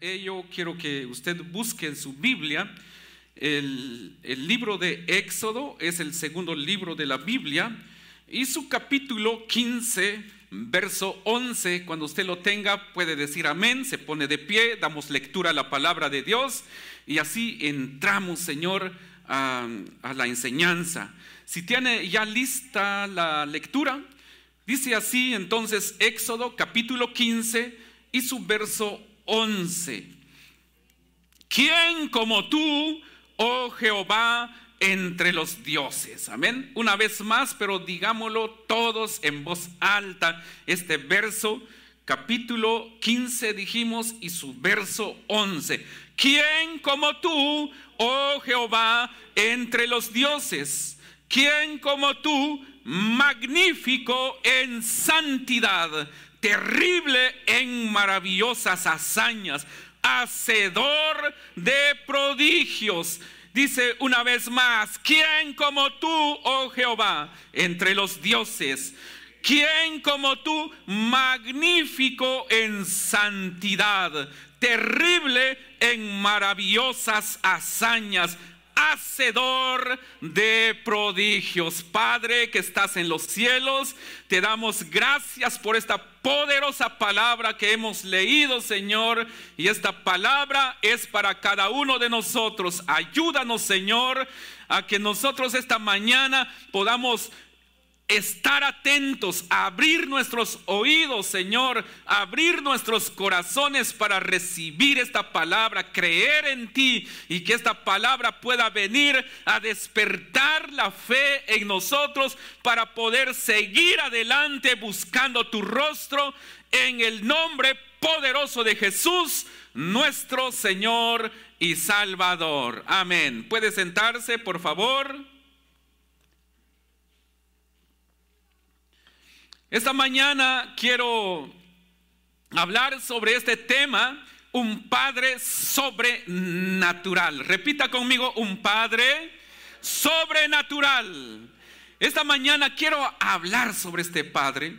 ello quiero que usted busque en su Biblia el, el, libro de Éxodo, es el segundo libro de la Biblia, y su capítulo 15, verso 11, cuando usted lo tenga puede decir amén, se pone de pie, damos lectura a la palabra de Dios y así entramos, Señor, a, a la enseñanza. Si tiene ya lista la lectura, dice así entonces Éxodo capítulo 15 y su verso 11. ¿Quién como tú, oh Jehová, entre los dioses? Amén. Una vez más, pero digámoslo todos en voz alta, este verso, capítulo 15 dijimos, y su verso 11. ¿Quién como tú, oh Jehová, entre los dioses? ¿Quién como tú, magnífico en santidad? Terrible en maravillosas hazañas, hacedor de prodigios. Dice una vez más, ¿quién como tú, oh Jehová, entre los dioses? ¿Quién como tú, magnífico en santidad, terrible en maravillosas hazañas, hacedor de prodigios. Padre que estás en los cielos, te damos gracias por esta poderosa palabra que hemos leído, Señor. Y esta palabra es para cada uno de nosotros. Ayúdanos, Señor, a que nosotros esta mañana podamos estar atentos, abrir nuestros oídos, Señor, abrir nuestros corazones para recibir esta palabra, creer en ti y que esta palabra pueda venir a despertar la fe en nosotros para poder seguir adelante buscando tu rostro en el nombre poderoso de Jesús, nuestro Señor y Salvador. Amén. ¿Puede sentarse, por favor? Esta mañana quiero hablar sobre este tema, un padre sobrenatural. Repita conmigo, un padre sobrenatural. Esta mañana quiero hablar sobre este padre.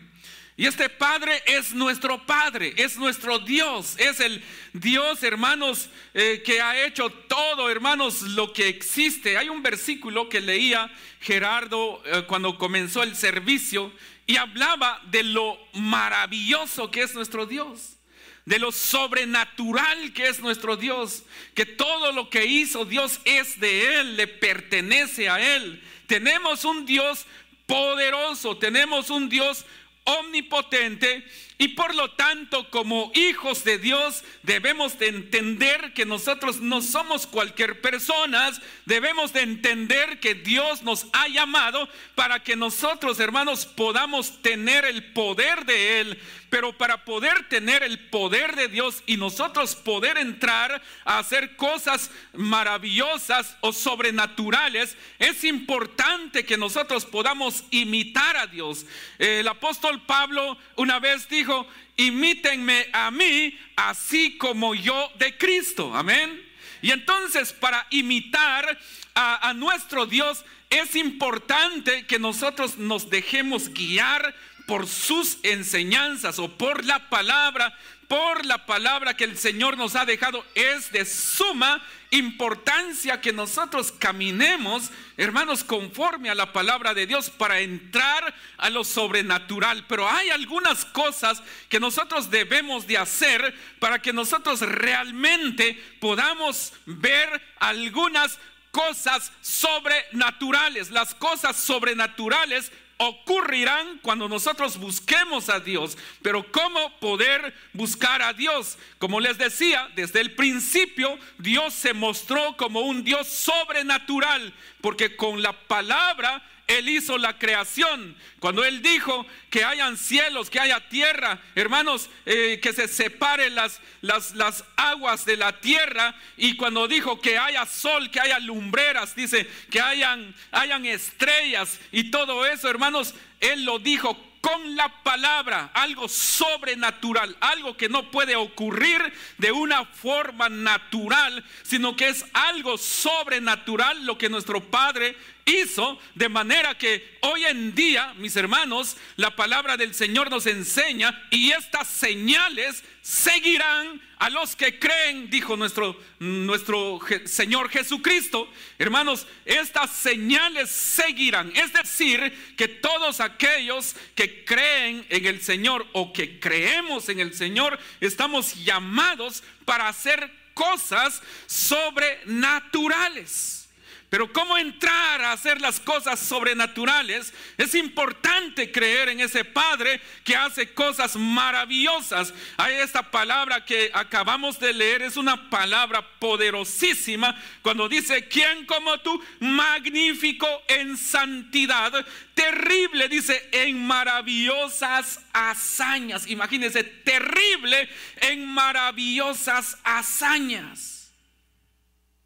Y este Padre es nuestro Padre, es nuestro Dios, es el Dios, hermanos, eh, que ha hecho todo, hermanos, lo que existe. Hay un versículo que leía Gerardo eh, cuando comenzó el servicio y hablaba de lo maravilloso que es nuestro Dios, de lo sobrenatural que es nuestro Dios, que todo lo que hizo Dios es de Él, le pertenece a Él. Tenemos un Dios poderoso, tenemos un Dios omnipotente y por lo tanto como hijos de Dios debemos de entender que nosotros no somos cualquier persona, debemos de entender que Dios nos ha llamado para que nosotros hermanos podamos tener el poder de Él, pero para poder tener el poder de Dios y nosotros poder entrar a hacer cosas maravillosas o sobrenaturales, es importante que nosotros podamos imitar a Dios. El apóstol Pablo una vez dijo, imítenme a mí así como yo de Cristo. Amén. Y entonces para imitar a, a nuestro Dios es importante que nosotros nos dejemos guiar por sus enseñanzas o por la palabra, por la palabra que el Señor nos ha dejado, es de suma importancia que nosotros caminemos, hermanos, conforme a la palabra de Dios para entrar a lo sobrenatural. Pero hay algunas cosas que nosotros debemos de hacer para que nosotros realmente podamos ver algunas cosas sobrenaturales. Las cosas sobrenaturales ocurrirán cuando nosotros busquemos a Dios. Pero ¿cómo poder buscar a Dios? Como les decía, desde el principio Dios se mostró como un Dios sobrenatural, porque con la palabra él hizo la creación. Cuando Él dijo que hayan cielos, que haya tierra, hermanos, eh, que se separen las, las, las aguas de la tierra. Y cuando dijo que haya sol, que haya lumbreras, dice que hayan, hayan estrellas y todo eso, hermanos, Él lo dijo con la palabra, algo sobrenatural, algo que no puede ocurrir de una forma natural, sino que es algo sobrenatural lo que nuestro Padre hizo de manera que hoy en día, mis hermanos, la palabra del Señor nos enseña y estas señales seguirán a los que creen, dijo nuestro, nuestro Señor Jesucristo. Hermanos, estas señales seguirán. Es decir, que todos aquellos que creen en el Señor o que creemos en el Señor, estamos llamados para hacer cosas sobrenaturales. Pero cómo entrar a hacer las cosas sobrenaturales, es importante creer en ese Padre que hace cosas maravillosas. Hay esta palabra que acabamos de leer, es una palabra poderosísima cuando dice, ¿quién como tú? Magnífico en santidad, terrible, dice, en maravillosas hazañas. Imagínense, terrible en maravillosas hazañas.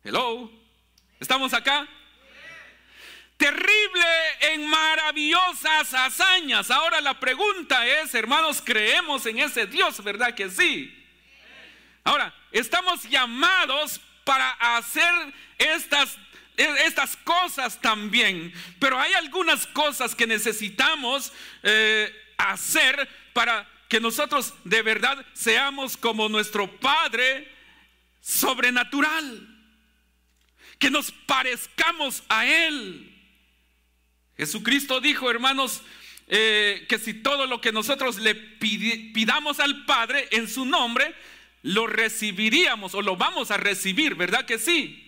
Hello. ¿Estamos acá? Terrible en maravillosas hazañas. Ahora la pregunta es, hermanos, ¿creemos en ese Dios? ¿Verdad que sí? Ahora, estamos llamados para hacer estas estas cosas también, pero hay algunas cosas que necesitamos eh, hacer para que nosotros de verdad seamos como nuestro Padre sobrenatural que nos parezcamos a Él. Jesucristo dijo, hermanos, eh, que si todo lo que nosotros le pidamos al Padre en su nombre, lo recibiríamos o lo vamos a recibir, ¿verdad que sí?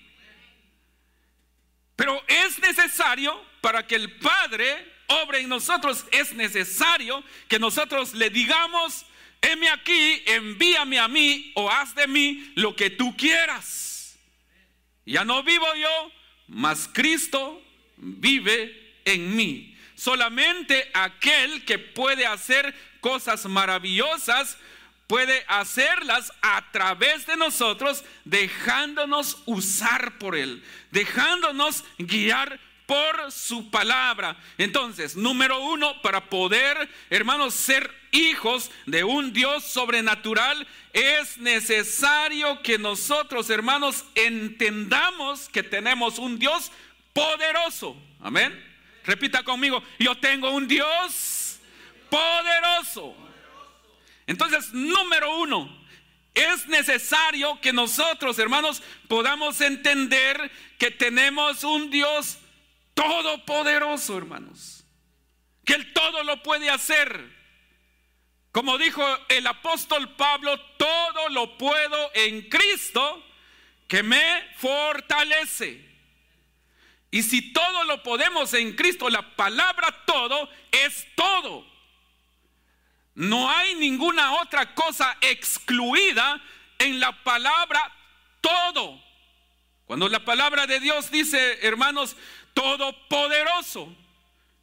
Pero es necesario para que el Padre obre en nosotros, es necesario que nosotros le digamos, heme aquí, envíame a mí o haz de mí lo que tú quieras. Ya no vivo yo, mas Cristo vive en mí. Solamente aquel que puede hacer cosas maravillosas puede hacerlas a través de nosotros, dejándonos usar por Él, dejándonos guiar por su palabra. Entonces, número uno, para poder, hermanos, ser hijos de un Dios sobrenatural, es necesario que nosotros, hermanos, entendamos que tenemos un Dios poderoso. Amén. Repita conmigo, yo tengo un Dios poderoso. Entonces, número uno, es necesario que nosotros, hermanos, podamos entender que tenemos un Dios todopoderoso, hermanos. Que Él todo lo puede hacer. Como dijo el apóstol Pablo, todo lo puedo en Cristo que me fortalece. Y si todo lo podemos en Cristo, la palabra todo es todo. No hay ninguna otra cosa excluida en la palabra todo. Cuando la palabra de Dios dice, hermanos, todopoderoso,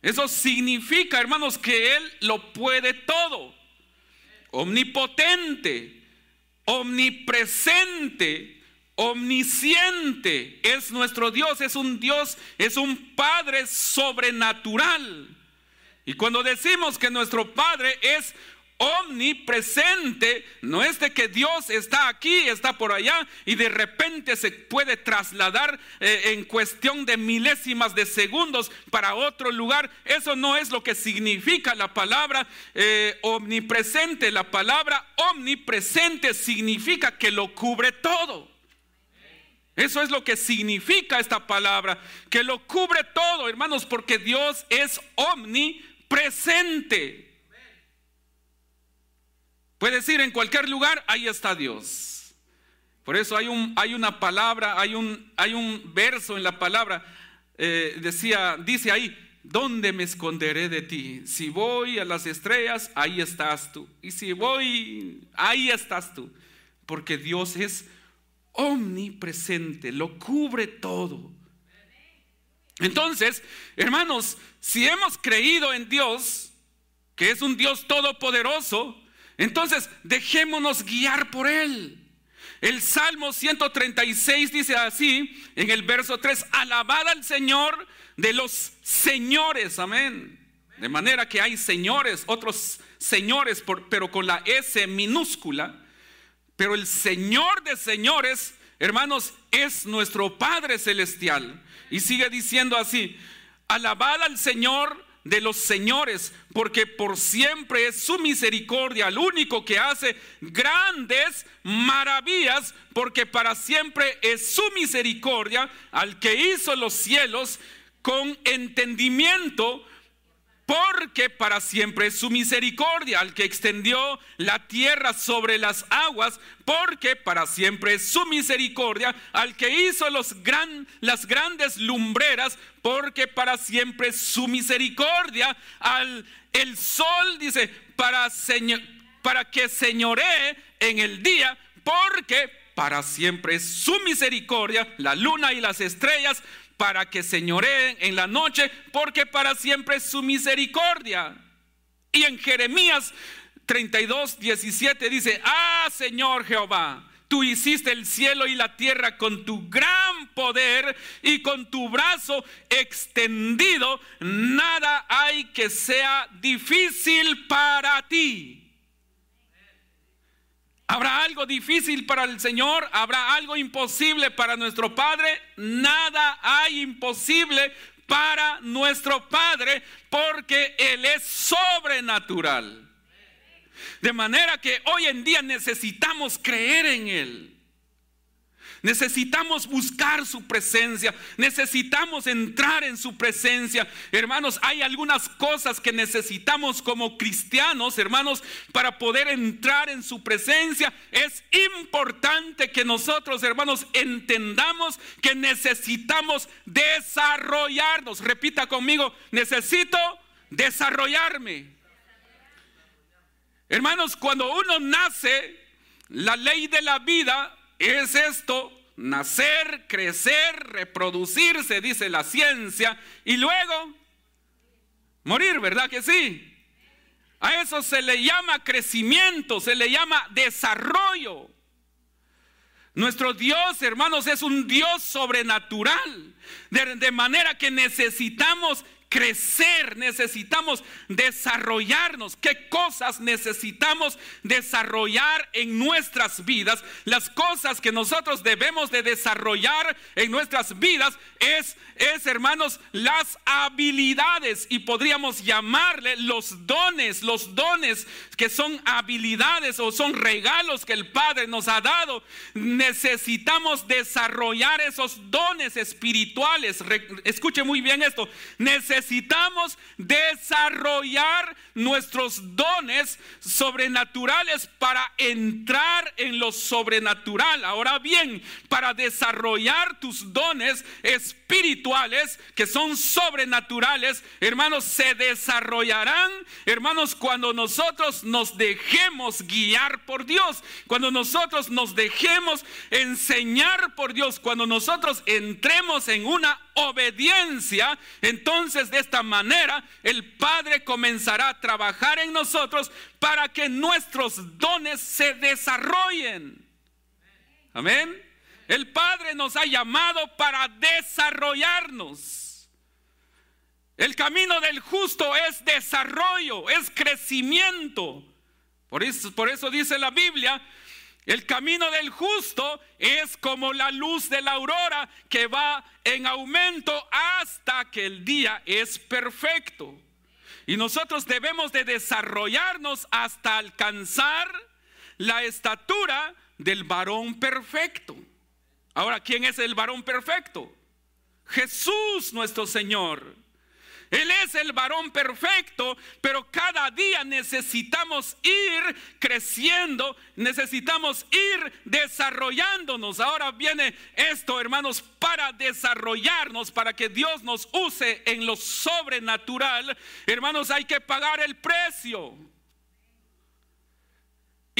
eso significa, hermanos, que Él lo puede todo omnipotente, omnipresente, omnisciente. Es nuestro Dios, es un Dios, es un Padre sobrenatural. Y cuando decimos que nuestro Padre es omnipresente, no es de que Dios está aquí, está por allá y de repente se puede trasladar eh, en cuestión de milésimas de segundos para otro lugar. Eso no es lo que significa la palabra eh, omnipresente. La palabra omnipresente significa que lo cubre todo. Eso es lo que significa esta palabra, que lo cubre todo, hermanos, porque Dios es omnipresente. Puedes ir en cualquier lugar, ahí está Dios. Por eso hay, un, hay una palabra, hay un, hay un verso en la palabra, eh, decía, dice ahí, ¿dónde me esconderé de ti? Si voy a las estrellas, ahí estás tú. Y si voy, ahí estás tú. Porque Dios es omnipresente, lo cubre todo. Entonces, hermanos, si hemos creído en Dios, que es un Dios todopoderoso, entonces, dejémonos guiar por Él. El Salmo 136 dice así, en el verso 3, alabad al Señor de los señores, amén. De manera que hay señores, otros señores, pero con la S minúscula. Pero el Señor de señores, hermanos, es nuestro Padre Celestial. Y sigue diciendo así, Alabad al Señor de los señores, porque por siempre es su misericordia, el único que hace grandes maravillas, porque para siempre es su misericordia, al que hizo los cielos con entendimiento, porque para siempre es su misericordia, al que extendió la tierra sobre las aguas, porque para siempre es su misericordia, al que hizo las grandes lumbreras, porque para siempre es su misericordia, al el sol dice, para, para que señoree en el día, porque para siempre es su misericordia, la luna y las estrellas, para que señoreen en la noche, porque para siempre es su misericordia. Y en Jeremías 32, 17 dice, ah Señor Jehová, tú hiciste el cielo y la tierra con tu gran poder y con tu brazo extendido, nada hay que sea difícil para ti. ¿Habrá algo difícil para el Señor? ¿Habrá algo imposible para nuestro Padre? Nada hay imposible para nuestro Padre porque Él es sobrenatural. De manera que hoy en día necesitamos creer en Él. Necesitamos buscar su presencia, necesitamos entrar en su presencia. Hermanos, hay algunas cosas que necesitamos como cristianos, hermanos, para poder entrar en su presencia. Es importante que nosotros, hermanos, entendamos que necesitamos desarrollarnos. Repita conmigo, necesito desarrollarme. Hermanos, cuando uno nace, la ley de la vida es esto, nacer, crecer, reproducirse, dice la ciencia, y luego morir, ¿verdad que sí? A eso se le llama crecimiento, se le llama desarrollo. Nuestro Dios, hermanos, es un Dios sobrenatural, de, de manera que necesitamos crecer, necesitamos desarrollarnos. ¿Qué cosas necesitamos desarrollar en nuestras vidas? Las cosas que nosotros debemos de desarrollar en nuestras vidas es, es hermanos, las habilidades y podríamos llamarle los dones, los dones que son habilidades o son regalos que el Padre nos ha dado. Necesitamos desarrollar esos dones espirituales. Escuche muy bien esto. Necesitamos necesitamos desarrollar nuestros dones sobrenaturales para entrar en lo sobrenatural. Ahora bien, para desarrollar tus dones espirituales que son sobrenaturales, hermanos, se desarrollarán, hermanos, cuando nosotros nos dejemos guiar por Dios, cuando nosotros nos dejemos enseñar por Dios, cuando nosotros entremos en una obediencia, entonces de esta manera el Padre comenzará a trabajar en nosotros para que nuestros dones se desarrollen. Amén. El Padre nos ha llamado para desarrollarnos. El camino del justo es desarrollo, es crecimiento. Por eso, por eso dice la Biblia, el camino del justo es como la luz de la aurora que va en aumento hasta que el día es perfecto. Y nosotros debemos de desarrollarnos hasta alcanzar la estatura del varón perfecto. Ahora, ¿quién es el varón perfecto? Jesús nuestro Señor. Él es el varón perfecto, pero cada día necesitamos ir creciendo, necesitamos ir desarrollándonos. Ahora viene esto, hermanos, para desarrollarnos, para que Dios nos use en lo sobrenatural. Hermanos, hay que pagar el precio.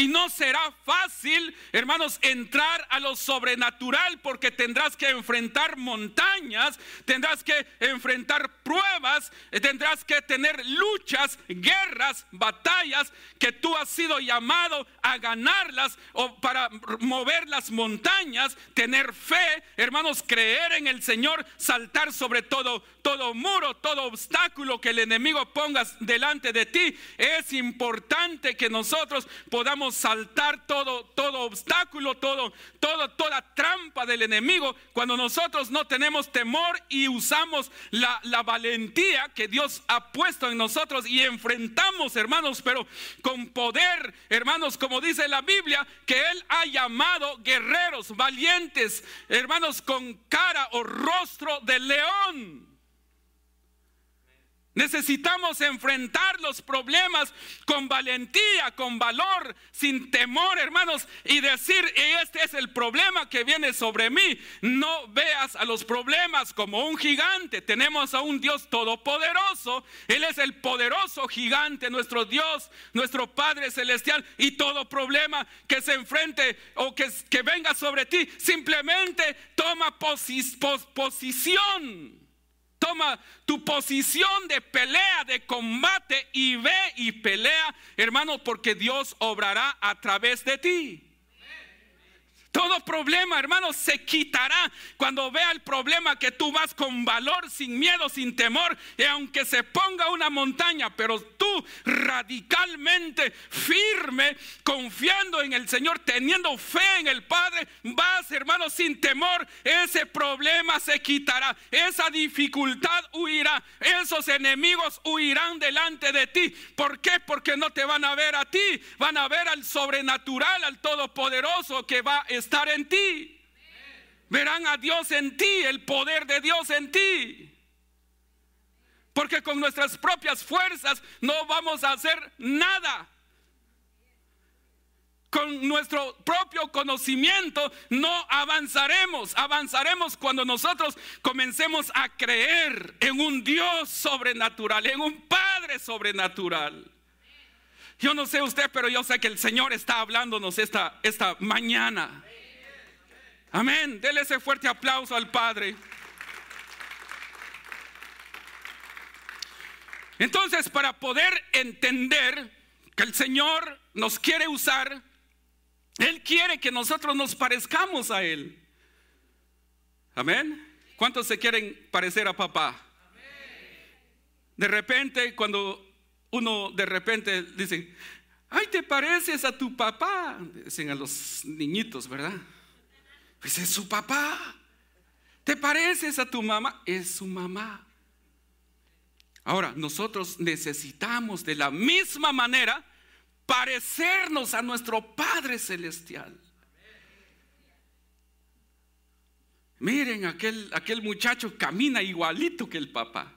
Y no será fácil, hermanos, entrar a lo sobrenatural porque tendrás que enfrentar montañas, tendrás que enfrentar pruebas, eh, tendrás que tener luchas, guerras, batallas que tú has sido llamado a ganarlas o para mover las montañas, tener fe, hermanos, creer en el Señor, saltar sobre todo todo muro, todo obstáculo que el enemigo ponga delante de ti. Es importante que nosotros podamos saltar todo, todo obstáculo, todo, todo, toda trampa del enemigo cuando nosotros no tenemos temor y usamos la, la valentía que Dios ha puesto en nosotros y enfrentamos, hermanos, pero con poder, hermanos, como dice la Biblia, que Él ha llamado guerreros valientes, hermanos, con cara o rostro de león. Necesitamos enfrentar los problemas con valentía, con valor, sin temor, hermanos, y decir, este es el problema que viene sobre mí. No veas a los problemas como un gigante. Tenemos a un Dios todopoderoso. Él es el poderoso gigante, nuestro Dios, nuestro Padre celestial. Y todo problema que se enfrente o que, venga sobre ti, simplemente toma posición Toma tu posición de pelea, de combate y ve y pelea, hermano, porque Dios obrará a través de ti. Todo problema, hermano, se quitará cuando vea el problema que tú vas con valor, sin miedo, sin temor. Y aunque se ponga una montaña, pero tú radicalmente firme, confiando en el Señor, teniendo fe en el Padre, vas, hermano, sin temor. Ese problema se quitará. Esa dificultad huirá. Esos enemigos huirán delante de ti. ¿Por qué? Porque no te van a ver a ti. Van a ver al sobrenatural, al todopoderoso que va a estar en ti. Verán a Dios en ti, el poder de Dios en ti. Porque con nuestras propias fuerzas no vamos a hacer nada. Con nuestro propio conocimiento no avanzaremos. Avanzaremos cuando nosotros comencemos a creer en un Dios sobrenatural, en un Padre sobrenatural. Yo no sé usted, pero yo sé que el Señor está hablándonos esta, esta mañana. Amén. Dele ese fuerte aplauso al Padre. Entonces, para poder entender que el Señor nos quiere usar, Él quiere que nosotros nos parezcamos a Él. Amén. ¿Cuántos se quieren parecer a papá? De repente, cuando uno de repente dice, ay, te pareces a tu papá, dicen a los niñitos, ¿verdad? Pues es su papá. ¿Te pareces a tu mamá? Es su mamá. Ahora, nosotros necesitamos de la misma manera parecernos a nuestro Padre Celestial. Miren, aquel, aquel muchacho camina igualito que el papá.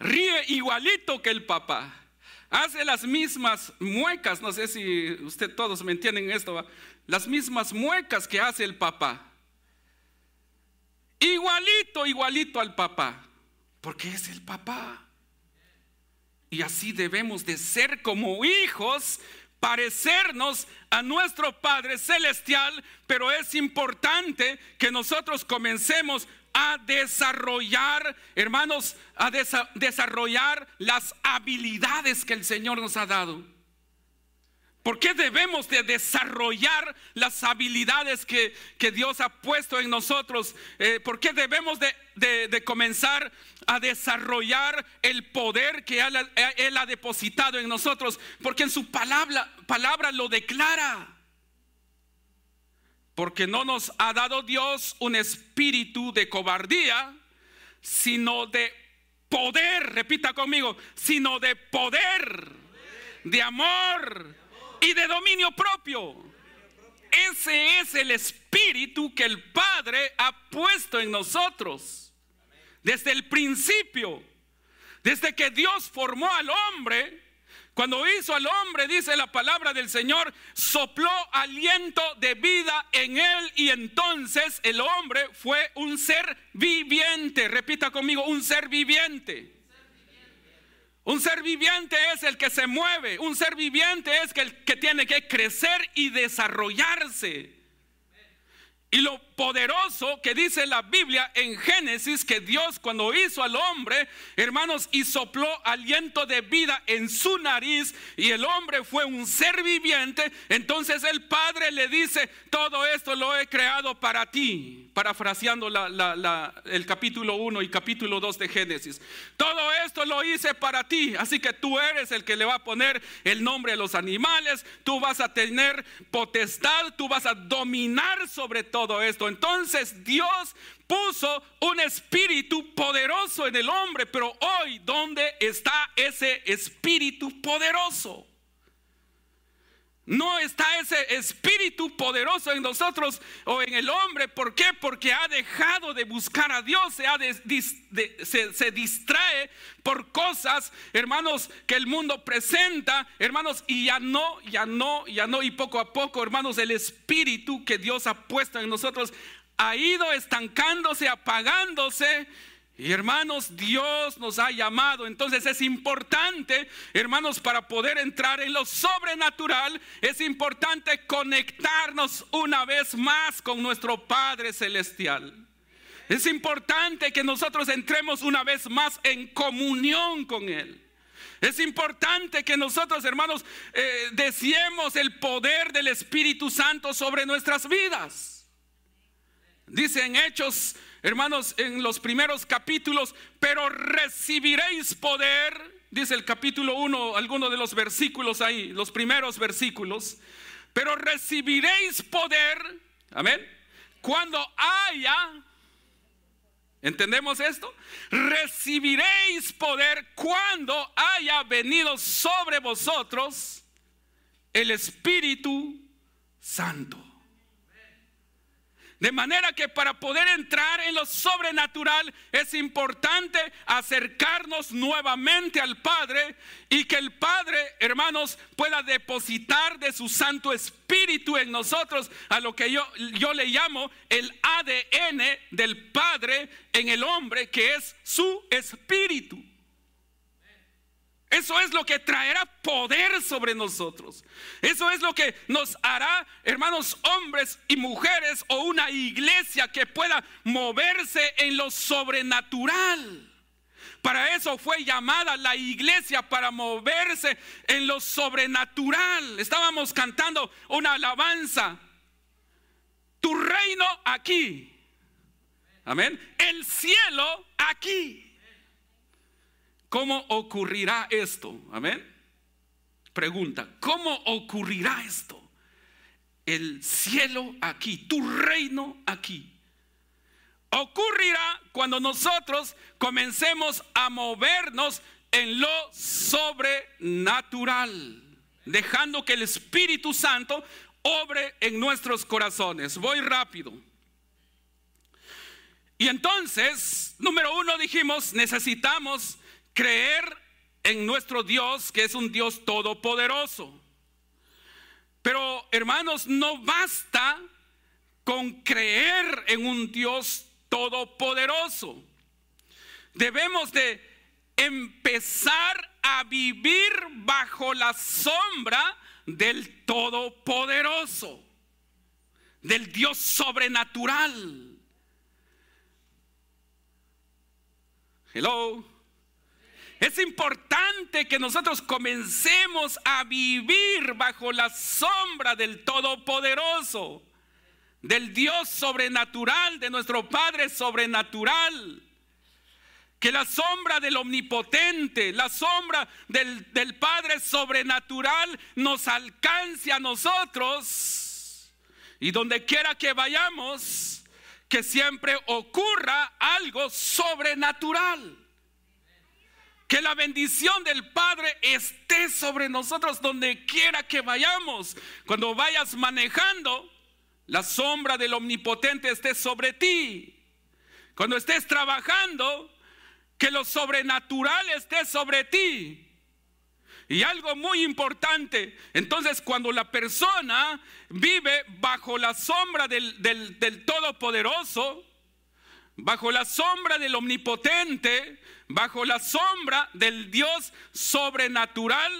Ríe igualito que el papá. Hace las mismas muecas. No sé si usted todos me entienden esto las mismas muecas que hace el papá. Igualito, igualito al papá, porque es el papá. Y así debemos de ser como hijos, parecernos a nuestro Padre Celestial, pero es importante que nosotros comencemos a desarrollar, hermanos, a desarrollar las habilidades que el Señor nos ha dado. ¿Por qué debemos de desarrollar las habilidades que, Dios ha puesto en nosotros? Eh, ¿Por qué debemos de, comenzar a desarrollar el poder que él, ha depositado en nosotros? Porque en su palabra, palabra lo declara. Porque no nos ha dado Dios un espíritu de cobardía, sino de poder, repita conmigo, sino de poder, de amor y de dominio propio. Ese es el espíritu que el Padre ha puesto en nosotros. Desde el principio, desde que Dios formó al hombre, cuando hizo al hombre, dice la palabra del Señor, sopló aliento de vida en él y entonces el hombre fue un ser viviente. Repita conmigo, un ser viviente. Un ser viviente es el que se mueve. Un ser viviente es el que tiene que crecer y desarrollarse. Y lo poderoso que dice la Biblia en Génesis que Dios cuando hizo al hombre, hermanos, y sopló aliento de vida en su nariz y el hombre fue un ser viviente, entonces el Padre le dice, todo esto lo he creado para ti, parafraseando el capítulo 1 y capítulo 2 de Génesis. Todo esto lo hice para ti, así que tú eres el que le va a poner el nombre a los animales, tú vas a tener potestad, tú vas a dominar sobre todo esto. Entonces Dios puso un espíritu poderoso en el hombre, pero hoy, ¿dónde está ese espíritu poderoso? No está ese espíritu poderoso en nosotros o en el hombre. ¿Por qué? Porque ha dejado de buscar a Dios, se, se, distrae por cosas, hermanos, que el mundo presenta, hermanos, y ya no, ya no, ya no, y poco a poco, hermanos, el espíritu que Dios ha puesto en nosotros ha ido estancándose, apagándose y hermanos, Dios nos ha llamado. Entonces es importante, hermanos, para poder entrar en lo sobrenatural, es importante conectarnos una vez más con nuestro Padre Celestial. Es importante que nosotros entremos una vez más en comunión con Él. Es importante que nosotros, hermanos, eh, deseemos el poder del Espíritu Santo sobre nuestras vidas. Dice en Hechos hermanos, en los primeros capítulos, pero recibiréis poder, dice el capítulo 1, algunos de los versículos ahí, los primeros versículos, pero recibiréis poder, amén, cuando haya, ¿entendemos esto? Recibiréis poder cuando haya venido sobre vosotros el Espíritu Santo. De manera que para poder entrar en lo sobrenatural es importante acercarnos nuevamente al Padre y que el Padre, hermanos, pueda depositar de su Santo Espíritu en nosotros a lo que yo, yo le llamo el ADN del Padre en el hombre, que es su espíritu. Eso es lo que traerá poder sobre nosotros. Eso es lo que nos hará, hermanos, hombres y mujeres o una iglesia que pueda moverse en lo sobrenatural. Para eso fue llamada la iglesia, para moverse en lo sobrenatural. Estábamos cantando una alabanza. Tu reino aquí. Amén. El cielo aquí. ¿Cómo ocurrirá esto? Amén. Pregunta, ¿cómo ocurrirá esto? El cielo aquí, tu reino aquí. Ocurrirá cuando nosotros comencemos a movernos en lo sobrenatural, dejando que el Espíritu Santo obre en nuestros corazones. Voy rápido. Y entonces, número uno dijimos, necesitamos creer en nuestro Dios, que es un Dios todopoderoso. Pero hermanos, no basta con creer en un Dios todopoderoso. Debemos de empezar a vivir bajo la sombra del todopoderoso, del Dios sobrenatural. Hello. Es importante que nosotros comencemos a vivir bajo la sombra del Todopoderoso, del Dios sobrenatural, de nuestro Padre sobrenatural. Que la sombra del omnipotente, la sombra del, del Padre sobrenatural nos alcance a nosotros. Y donde quiera que vayamos, que siempre ocurra algo sobrenatural. Que la bendición del Padre esté sobre nosotros donde quiera que vayamos. Cuando vayas manejando, la sombra del omnipotente esté sobre ti. Cuando estés trabajando, que lo sobrenatural esté sobre ti. Y algo muy importante, entonces cuando la persona vive bajo la sombra del, del Todopoderoso, bajo la sombra del Omnipotente, bajo la sombra del Dios sobrenatural,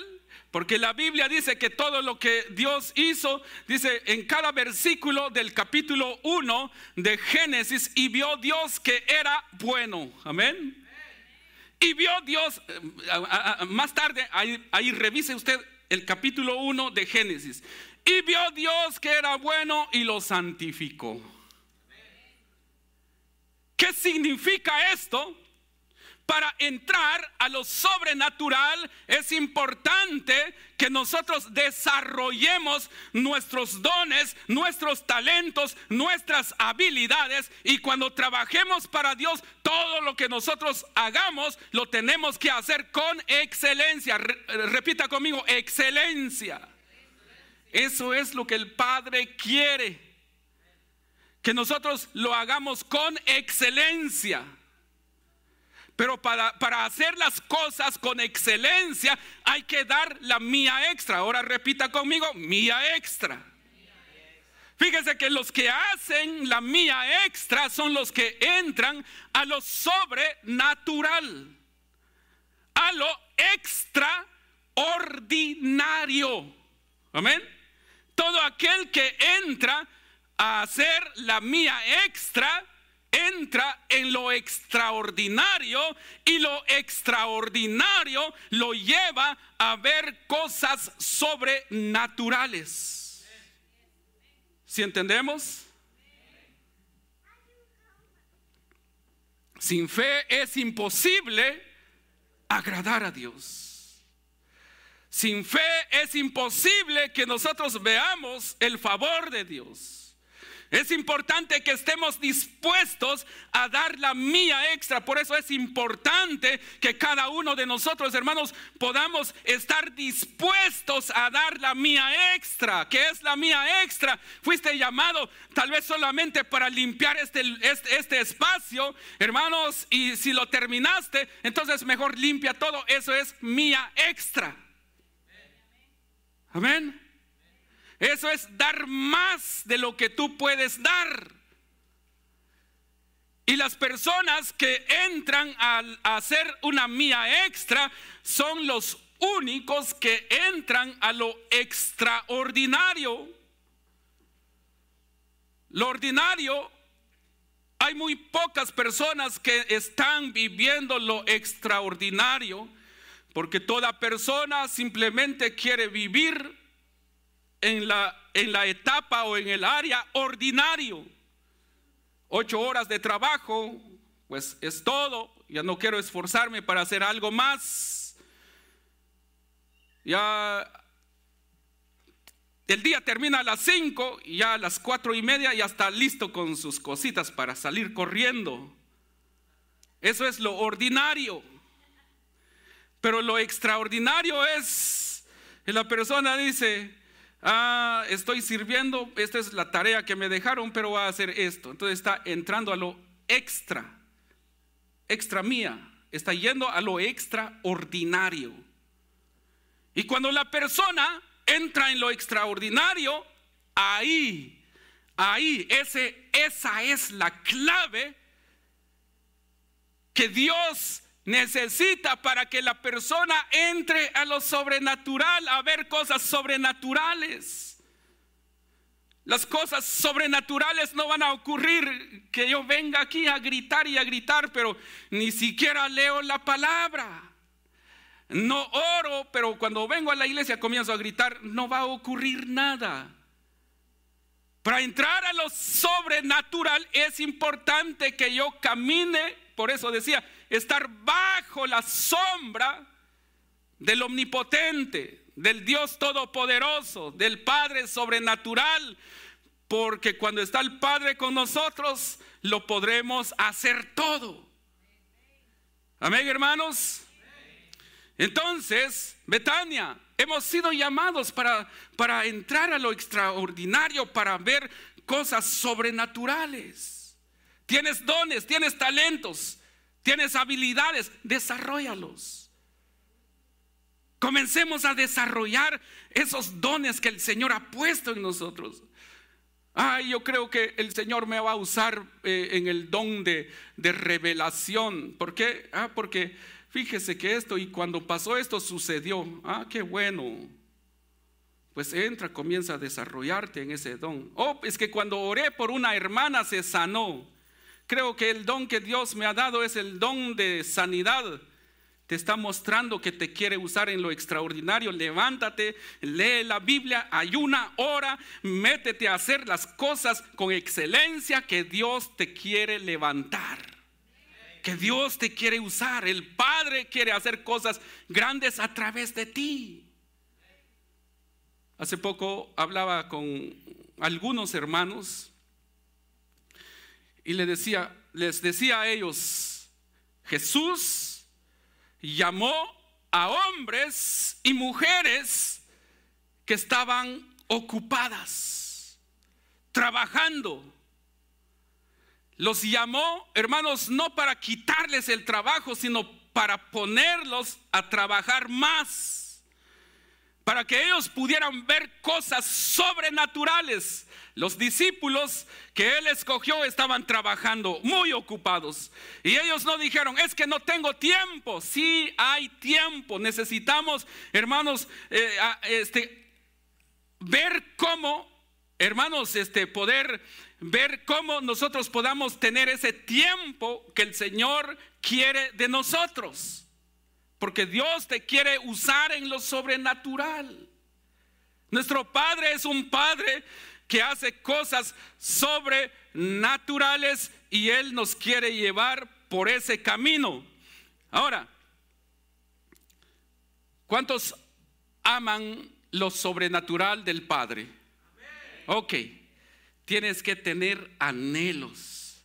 Porque la Biblia dice que todo lo que Dios hizo, dice en cada versículo del capítulo 1 de Génesis, y vio Dios que era bueno. Amén. Y vio Dios, eh, más tarde, ahí, revise usted el capítulo 1 de Génesis. Y vio Dios que era bueno y lo santificó. ¿Qué significa esto? para entrar a lo sobrenatural es importante que nosotros desarrollemos nuestros dones, nuestros talentos, nuestras habilidades y cuando trabajemos para Dios, todo lo que nosotros hagamos lo tenemos que hacer con excelencia. Repita conmigo, excelencia. Eso es lo que el Padre quiere. Que nosotros lo hagamos con excelencia. Pero para, para, hacer las cosas con excelencia hay que dar la mía extra. Ahora repita conmigo, mía extra. Fíjese que los que hacen la mía extra son los que entran a lo sobrenatural, a lo extraordinario. Amén. Todo aquel que entra a hacer la mía extra entra en lo extraordinario y lo extraordinario lo lleva a ver cosas sobrenaturales. ¿Si entendemos? Sin fe es imposible agradar a Dios. Sin fe es imposible que nosotros veamos el favor de Dios. Es importante que estemos dispuestos a dar la mía extra. Por eso es importante que cada uno de nosotros, hermanos, podamos estar dispuestos a dar la mía extra. ¿Qué es la mía extra? Fuiste llamado tal vez solamente para limpiar este, este, este espacio, hermanos, y si lo terminaste, entonces mejor limpia todo. Eso es mía extra. Amén. Eso es dar más de lo que tú puedes dar. Y las personas que entran a, hacer una mía extra son los únicos que entran a lo extraordinario. Lo ordinario, hay muy pocas personas que están viviendo lo extraordinario, porque toda persona simplemente quiere vivir en la, en la etapa o en el área ordinario. Ocho horas de trabajo, pues es todo. Ya no quiero esforzarme para hacer algo más. Ya el día termina a las cinco y ya a las cuatro y media ya está listo con sus cositas para salir corriendo. Eso es lo ordinario. Pero lo extraordinario es, la persona dice, Ah, estoy sirviendo, esta es la tarea que me dejaron, pero va a hacer esto. Entonces está entrando a lo extra, extra mía, está yendo a lo extraordinario. Y cuando la persona entra en lo extraordinario, ahí, ahí, ese, esa es la clave que Dios necesita para que la persona entre a lo sobrenatural, a ver cosas sobrenaturales. Las cosas sobrenaturales no van a ocurrir que yo venga aquí a gritar y a gritar, pero ni siquiera leo la palabra. No oro, pero cuando vengo a la iglesia comienzo a gritar, no va a ocurrir nada. Para entrar a lo sobrenatural es importante que yo camine, por eso decía, estar bajo la sombra del omnipotente, del Dios todopoderoso, del Padre sobrenatural, porque cuando está el Padre con nosotros, lo podremos hacer todo. Amén, hermanos. Entonces, Betania, hemos sido llamados para, para entrar a lo extraordinario, para ver cosas sobrenaturales. Tienes dones, tienes talentos, Tienes habilidades, desarrollalos. Comencemos a desarrollar esos dones que el Señor ha puesto en nosotros. Ay, yo creo que el Señor me va a usar eh, en el don de, revelación. ¿Por qué? Ah, porque fíjese que esto y cuando pasó esto sucedió. Ah, qué bueno. Pues entra, comienza a desarrollarte en ese don. Oh, es que cuando oré por una hermana se sanó. Creo que el don que Dios me ha dado es el don de sanidad te está mostrando que te quiere usar en lo extraordinario. Levántate, lee la Biblia, ayuna, ora, métete a hacer las cosas con excelencia que Dios te quiere levantar. Que Dios te quiere usar. El Padre quiere hacer cosas grandes a través de ti. Hace poco hablaba con algunos hermanos y les decía, les decía a ellos, Jesús llamó a hombres y mujeres que estaban ocupadas, trabajando. Los llamó, hermanos, no para quitarles el trabajo, sino para ponerlos a trabajar más para que ellos pudieran ver cosas sobrenaturales. Los discípulos que él escogió estaban trabajando, muy ocupados. Y ellos no dijeron, es que no tengo tiempo. Sí hay tiempo. Necesitamos, hermanos, eh, este, ver cómo, hermanos, este, poder ver cómo nosotros podamos tener ese tiempo que el Señor quiere de nosotros. Porque Dios te quiere usar en lo sobrenatural. Nuestro Padre es un Padre que hace cosas sobrenaturales y Él nos quiere llevar por ese camino. Ahora, ¿cuántos aman lo sobrenatural del Padre? Ok, tienes que tener anhelos.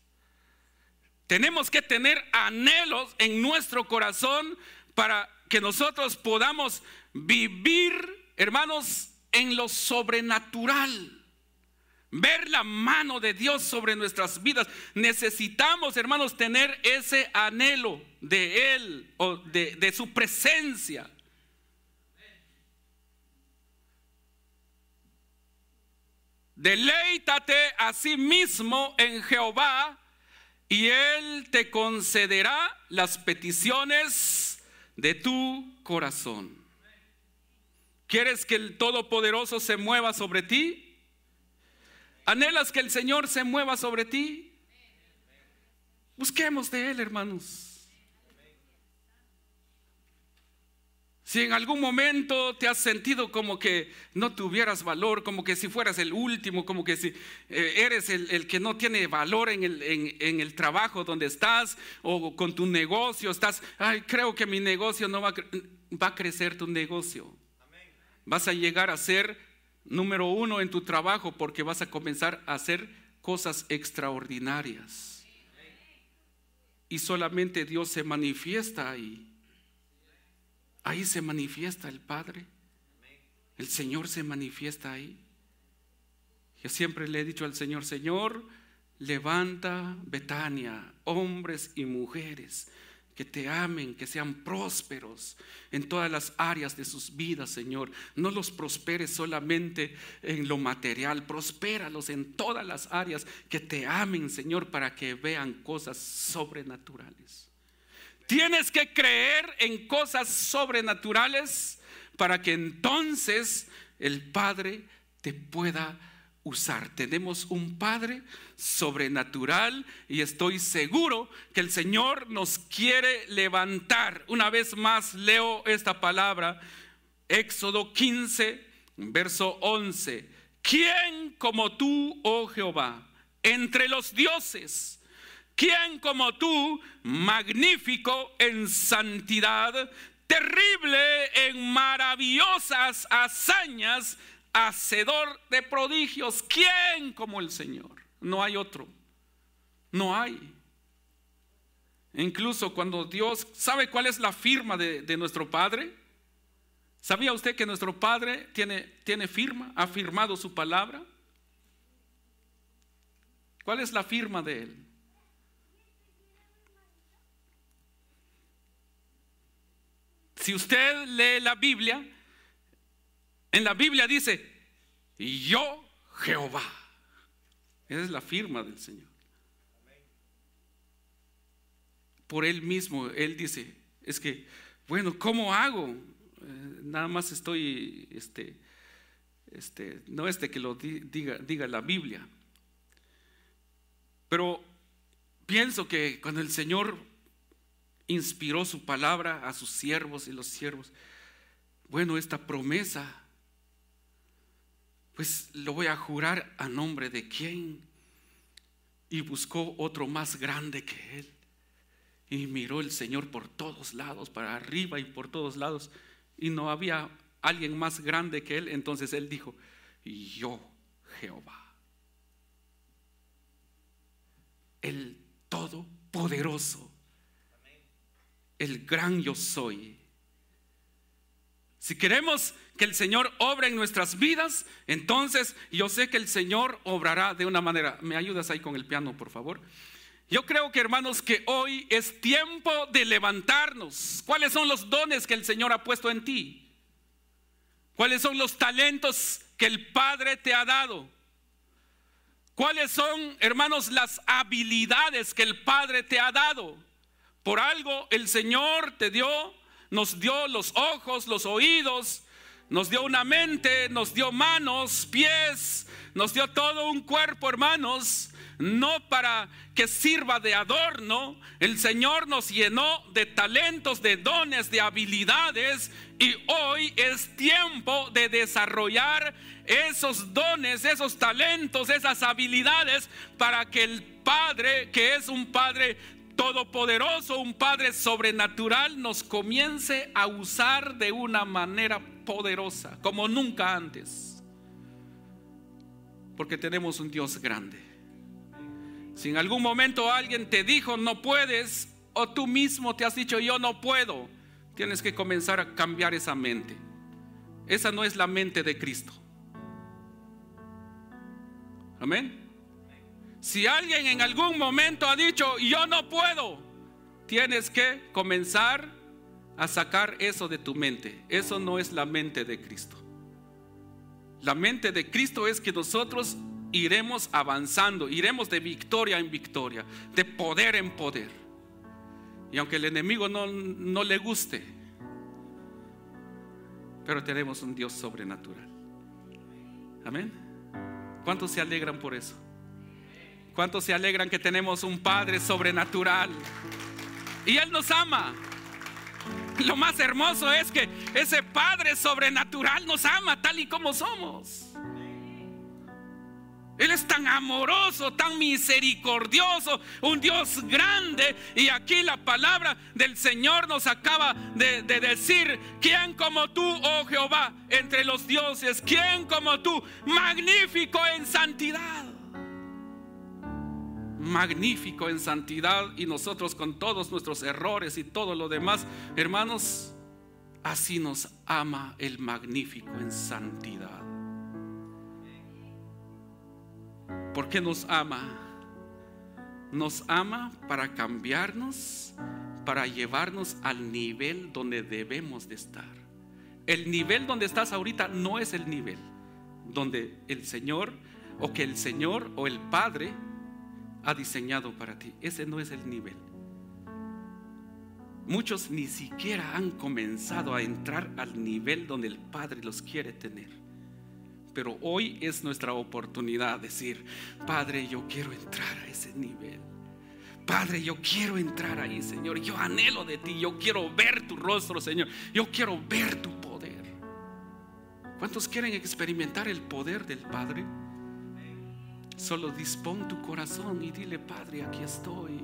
Tenemos que tener anhelos en nuestro corazón para que nosotros podamos vivir, hermanos, en lo sobrenatural. Ver la mano de Dios sobre nuestras vidas. Necesitamos, hermanos, tener ese anhelo de Él o de, su presencia. Deleítate a sí mismo en Jehová y Él te concederá las peticiones de tu corazón. ¿Quieres que el Todopoderoso se mueva sobre ti? ¿Anhelas que el Señor se mueva sobre ti? Busquemos de Él, hermanos. Si en algún momento te has sentido como que no tuvieras valor, como que si fueras el último, como que si eh, eres el, que no tiene valor en el, en, el, trabajo donde estás o con tu negocio, estás, ay, creo que mi negocio no va a, va a crecer tu negocio. Vas a llegar a ser número uno en tu trabajo porque vas a comenzar a hacer cosas extraordinarias. Y solamente Dios se manifiesta ahí. Ahí se manifiesta el Padre. El Señor se manifiesta ahí. Yo siempre le he dicho al Señor, Señor, levanta Betania, hombres y mujeres que te amen, que sean prósperos en todas las áreas de sus vidas, Señor. No los prosperes solamente en lo material, prospéralos en todas las áreas, que te amen, Señor, para que vean cosas sobrenaturales. Tienes que creer en cosas sobrenaturales para que entonces el Padre te pueda usar. Tenemos un Padre sobrenatural y estoy seguro que el Señor nos quiere levantar. Una vez más leo esta palabra, Éxodo 15, verso 11. ¿Quién como tú, oh Jehová, entre los dioses? ¿Quién como tú, magnífico en santidad, terrible en maravillosas hazañas, hacedor de prodigios? ¿Quién como el Señor? No hay otro. No hay. Incluso cuando Dios, ¿sabe cuál es la firma de, nuestro Padre? ¿Sabía usted que nuestro Padre tiene, tiene firma? ¿Ha firmado su palabra? ¿Cuál es la firma de Él? Si usted lee la Biblia, en la Biblia dice, yo Jehová. Esa es la firma del Señor. Por Él mismo, Él dice, es que, bueno, ¿cómo hago? Eh, nada más estoy, este, este, no es de que lo diga, diga la Biblia, pero pienso que cuando el Señor inspiró su palabra a sus siervos y los siervos, bueno, esta promesa, pues lo voy a jurar a nombre de quién. Y buscó otro más grande que él. Y miró el Señor por todos lados, para arriba y por todos lados. Y no había alguien más grande que él. Entonces él dijo, yo Jehová. El Todopoderoso. El gran yo soy. Si queremos que el Señor obre en nuestras vidas, entonces yo sé que el Señor obrará de una manera. ¿Me ayudas ahí con el piano, por favor? Yo creo que hermanos que hoy es tiempo de levantarnos. ¿Cuáles son los dones que el Señor ha puesto en ti? ¿Cuáles son los talentos que el Padre te ha dado? ¿Cuáles son, hermanos, las habilidades que el Padre te ha dado? Por algo el Señor te dio nos dio los ojos, los oídos, nos dio una mente, nos dio manos, pies, nos dio todo un cuerpo, hermanos, no para que sirva de adorno. El Señor nos llenó de talentos, de dones, de habilidades y hoy es tiempo de desarrollar esos dones, esos talentos, esas habilidades para que el Padre, que es un Padre todopoderoso, un Padre sobrenatural, nos comience a usar de una manera poderosa, como nunca antes. Porque tenemos un Dios grande. Si en algún momento alguien te dijo no puedes, o tú mismo te has dicho yo no puedo, tienes que comenzar a cambiar esa mente. Esa no es la mente de Cristo. Amén. Si alguien en algún momento ha dicho, yo no puedo, tienes que comenzar a sacar eso de tu mente. Eso no es la mente de Cristo. La mente de Cristo es que nosotros iremos avanzando, iremos de victoria en victoria, de poder en poder. Y aunque el enemigo no, no le guste, pero tenemos un Dios sobrenatural. Amén. ¿Cuántos se alegran por eso? ¿Cuántos se alegran que tenemos un Padre sobrenatural? Y Él nos ama. Lo más hermoso es que ese Padre sobrenatural nos ama tal y como somos. Él es tan amoroso, tan misericordioso, un Dios grande. Y aquí la palabra del Señor nos acaba de, de, decir, ¿quién como tú, oh Jehová, entre los dioses? ¿Quién como tú, magnífico en santidad? Magnífico en santidad y nosotros con todos nuestros errores y todo lo demás, hermanos, así nos ama el magnífico en santidad. ¿Por qué nos ama? Nos ama para cambiarnos, para llevarnos al nivel donde debemos de estar. El nivel donde estás ahorita no es el nivel donde el Señor o que el Señor o el Padre ha diseñado para ti. Ese no es el nivel. Muchos ni siquiera han comenzado a entrar al nivel donde el Padre los quiere tener. Pero hoy es nuestra oportunidad de decir, Padre, yo quiero entrar a ese nivel. Padre, yo quiero entrar ahí, Señor. Yo anhelo de ti. Yo quiero ver tu rostro, Señor. Yo quiero ver tu poder. ¿Cuántos quieren experimentar el poder del Padre? Solo dispón tu corazón y dile, Padre, aquí estoy.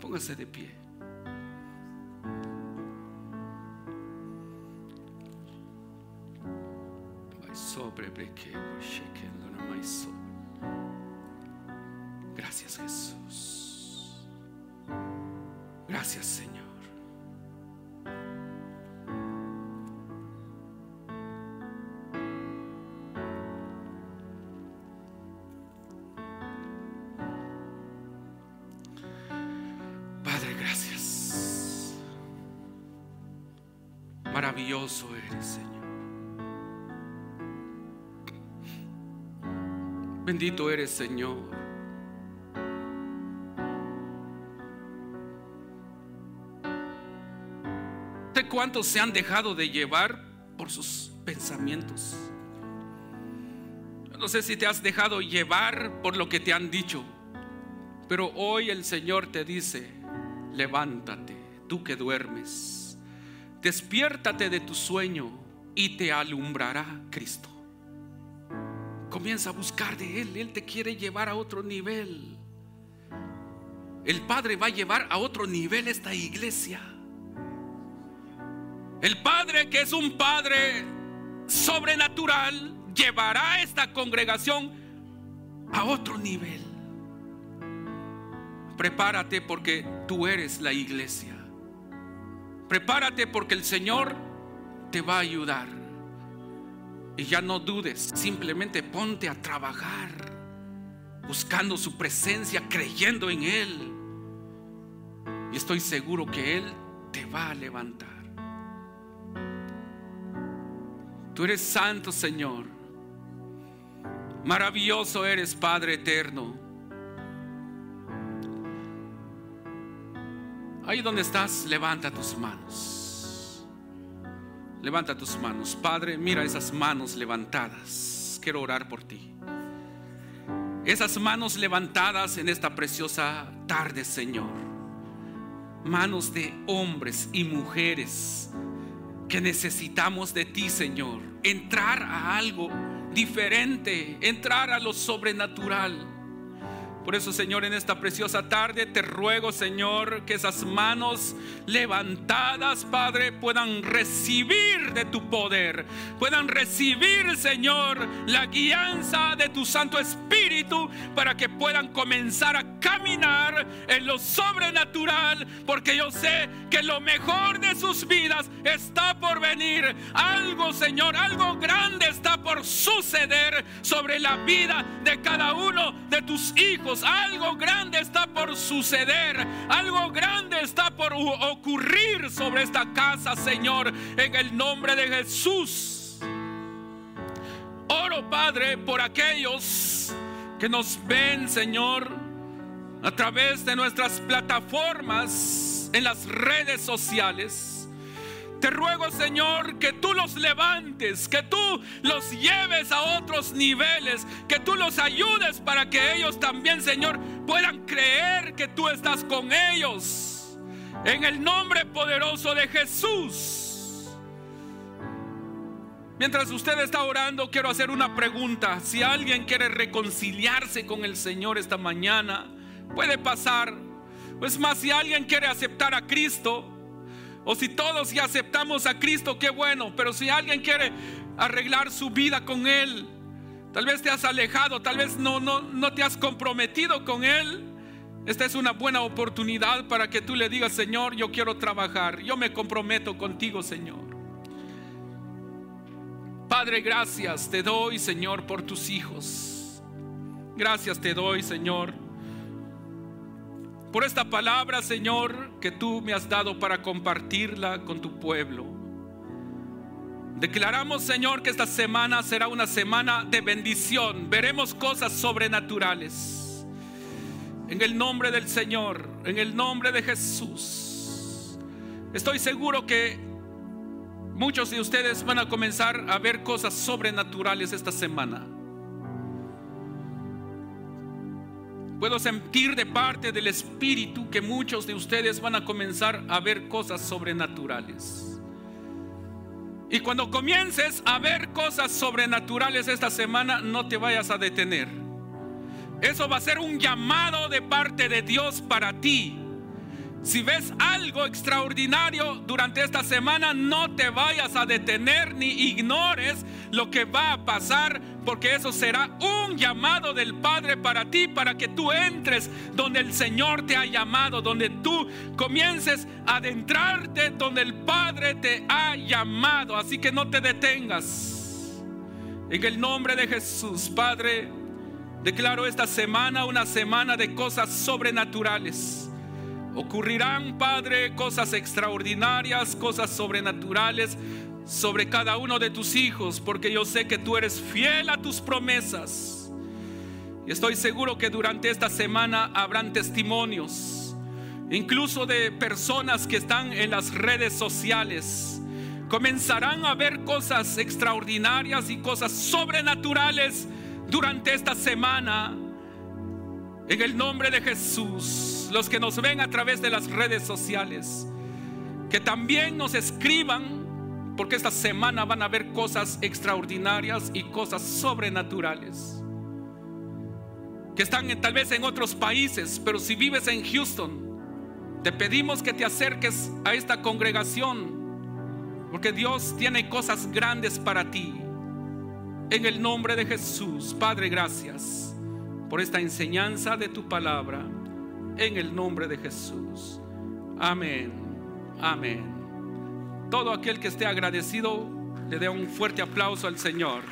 Póngase de pie. Gracias Jesús. Gracias Señor. Maravilloso eres, Señor. Bendito eres, Señor. ¿De cuántos se han dejado de llevar por sus pensamientos? No sé si te has dejado llevar por lo que te han dicho, pero hoy el Señor te dice, levántate, tú que duermes, despiértate de tu sueño y te alumbrará Cristo. Comienza a buscar de Él, Él te quiere llevar a otro nivel. El Padre va a llevar a otro nivel esta iglesia. El Padre, que es un Padre sobrenatural, llevará esta congregación a otro nivel. Prepárate porque tú eres la iglesia. Prepárate porque el Señor te va a ayudar. Y ya no dudes, simplemente ponte a trabajar, buscando su presencia, creyendo en Él. Y estoy seguro que Él te va a levantar. Tú eres santo, Señor. Maravilloso eres, Padre eterno. Ahí donde estás, levanta tus manos. Levanta tus manos. Padre, mira esas manos levantadas. Quiero orar por ti. Esas manos levantadas en esta preciosa tarde, Señor manos de hombres y mujeres que necesitamos de ti, Señor. Entrar a algo diferente, entrar a lo sobrenatural. Por eso, Señor, en esta preciosa tarde te ruego, Señor, que esas manos levantadas, Padre, puedan recibir de tu poder, puedan recibir, Señor, la guianza de tu Santo Espíritu para que puedan comenzar a caminar en lo sobrenatural, porque yo sé que lo mejor de sus vidas está por venir. Algo, Señor, algo grande está por suceder sobre la vida de cada uno de tus hijos algo grande está por suceder, algo grande está por ocurrir sobre esta casa, Señor, en el nombre de Jesús. Oro, Padre, por aquellos que nos ven, Señor, a través de nuestras plataformas en las redes sociales te ruego, Señor, que tú los levantes, que tú los lleves a otros niveles, que tú los ayudes para que ellos también, Señor, puedan creer que tú estás con ellos. En el nombre poderoso de Jesús. Mientras usted está orando, quiero hacer una pregunta. Si alguien quiere reconciliarse con el Señor esta mañana, puede pasar. Pues más, si alguien quiere aceptar a Cristo, o si todos ya aceptamos a Cristo, qué bueno. Pero si alguien quiere arreglar su vida con Él, tal vez te has alejado, tal vez no, no, no te has comprometido con Él. Esta es una buena oportunidad para que tú le digas, Señor, yo quiero trabajar, yo me comprometo contigo, Señor. Padre, gracias te doy, Señor, por tus hijos. Gracias te doy, Señor por esta palabra, Señor, que tú me has dado para compartirla con tu pueblo. Declaramos, Señor, que esta semana será una semana de bendición. Veremos cosas sobrenaturales. En el nombre del Señor, en el nombre de Jesús. Estoy seguro que muchos de ustedes van a comenzar a ver cosas sobrenaturales esta semana. Puedo sentir de parte del Espíritu que muchos de ustedes van a comenzar a ver cosas sobrenaturales. Y cuando comiences a ver cosas sobrenaturales esta semana, no te vayas a detener. Eso va a ser un llamado de parte de Dios para ti. Si ves algo extraordinario durante esta semana, no te vayas a detener ni ignores lo que va a pasar, porque eso será un llamado del Padre para ti, para que tú entres donde el Señor te ha llamado, donde tú comiences a adentrarte donde el Padre te ha llamado. Así que no te detengas. En el nombre de Jesús, Padre, declaro esta semana una semana de cosas sobrenaturales Ocurrirán, Padre, cosas extraordinarias, cosas sobrenaturales sobre cada uno de tus hijos, porque yo sé que tú eres fiel a tus promesas. Y estoy seguro que durante esta semana habrán testimonios. incluso de personas que están en las redes sociales, comenzarán a ver cosas extraordinarias y cosas sobrenaturales durante esta semana. En el nombre de Jesús, los que nos ven a través de las redes sociales, que también nos escriban, porque esta semana van a ver cosas extraordinarias y cosas sobrenaturales. Que están tal vez en otros países, pero si vives en Houston, te pedimos que te acerques a esta congregación, porque Dios tiene cosas grandes para ti. En el nombre de Jesús, Padre, gracias por esta enseñanza de tu palabra. En el nombre de Jesús. Amén. Amén. Todo aquel que esté agradecido, le dé un fuerte aplauso al Señor.